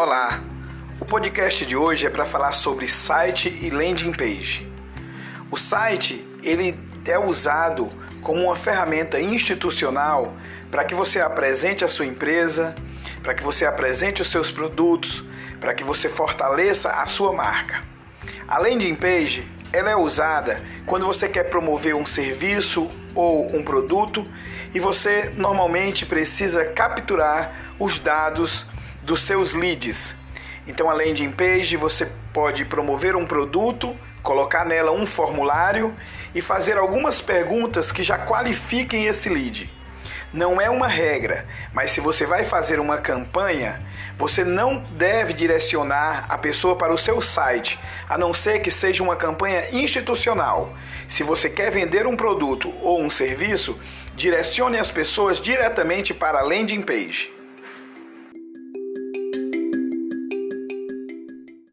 Olá! O podcast de hoje é para falar sobre site e landing page. O site ele é usado como uma ferramenta institucional para que você apresente a sua empresa, para que você apresente os seus produtos, para que você fortaleça a sua marca. A landing page ela é usada quando você quer promover um serviço ou um produto e você normalmente precisa capturar os dados dos seus leads. Então, a landing page você pode promover um produto, colocar nela um formulário e fazer algumas perguntas que já qualifiquem esse lead. Não é uma regra, mas se você vai fazer uma campanha, você não deve direcionar a pessoa para o seu site, a não ser que seja uma campanha institucional. Se você quer vender um produto ou um serviço, direcione as pessoas diretamente para a landing page.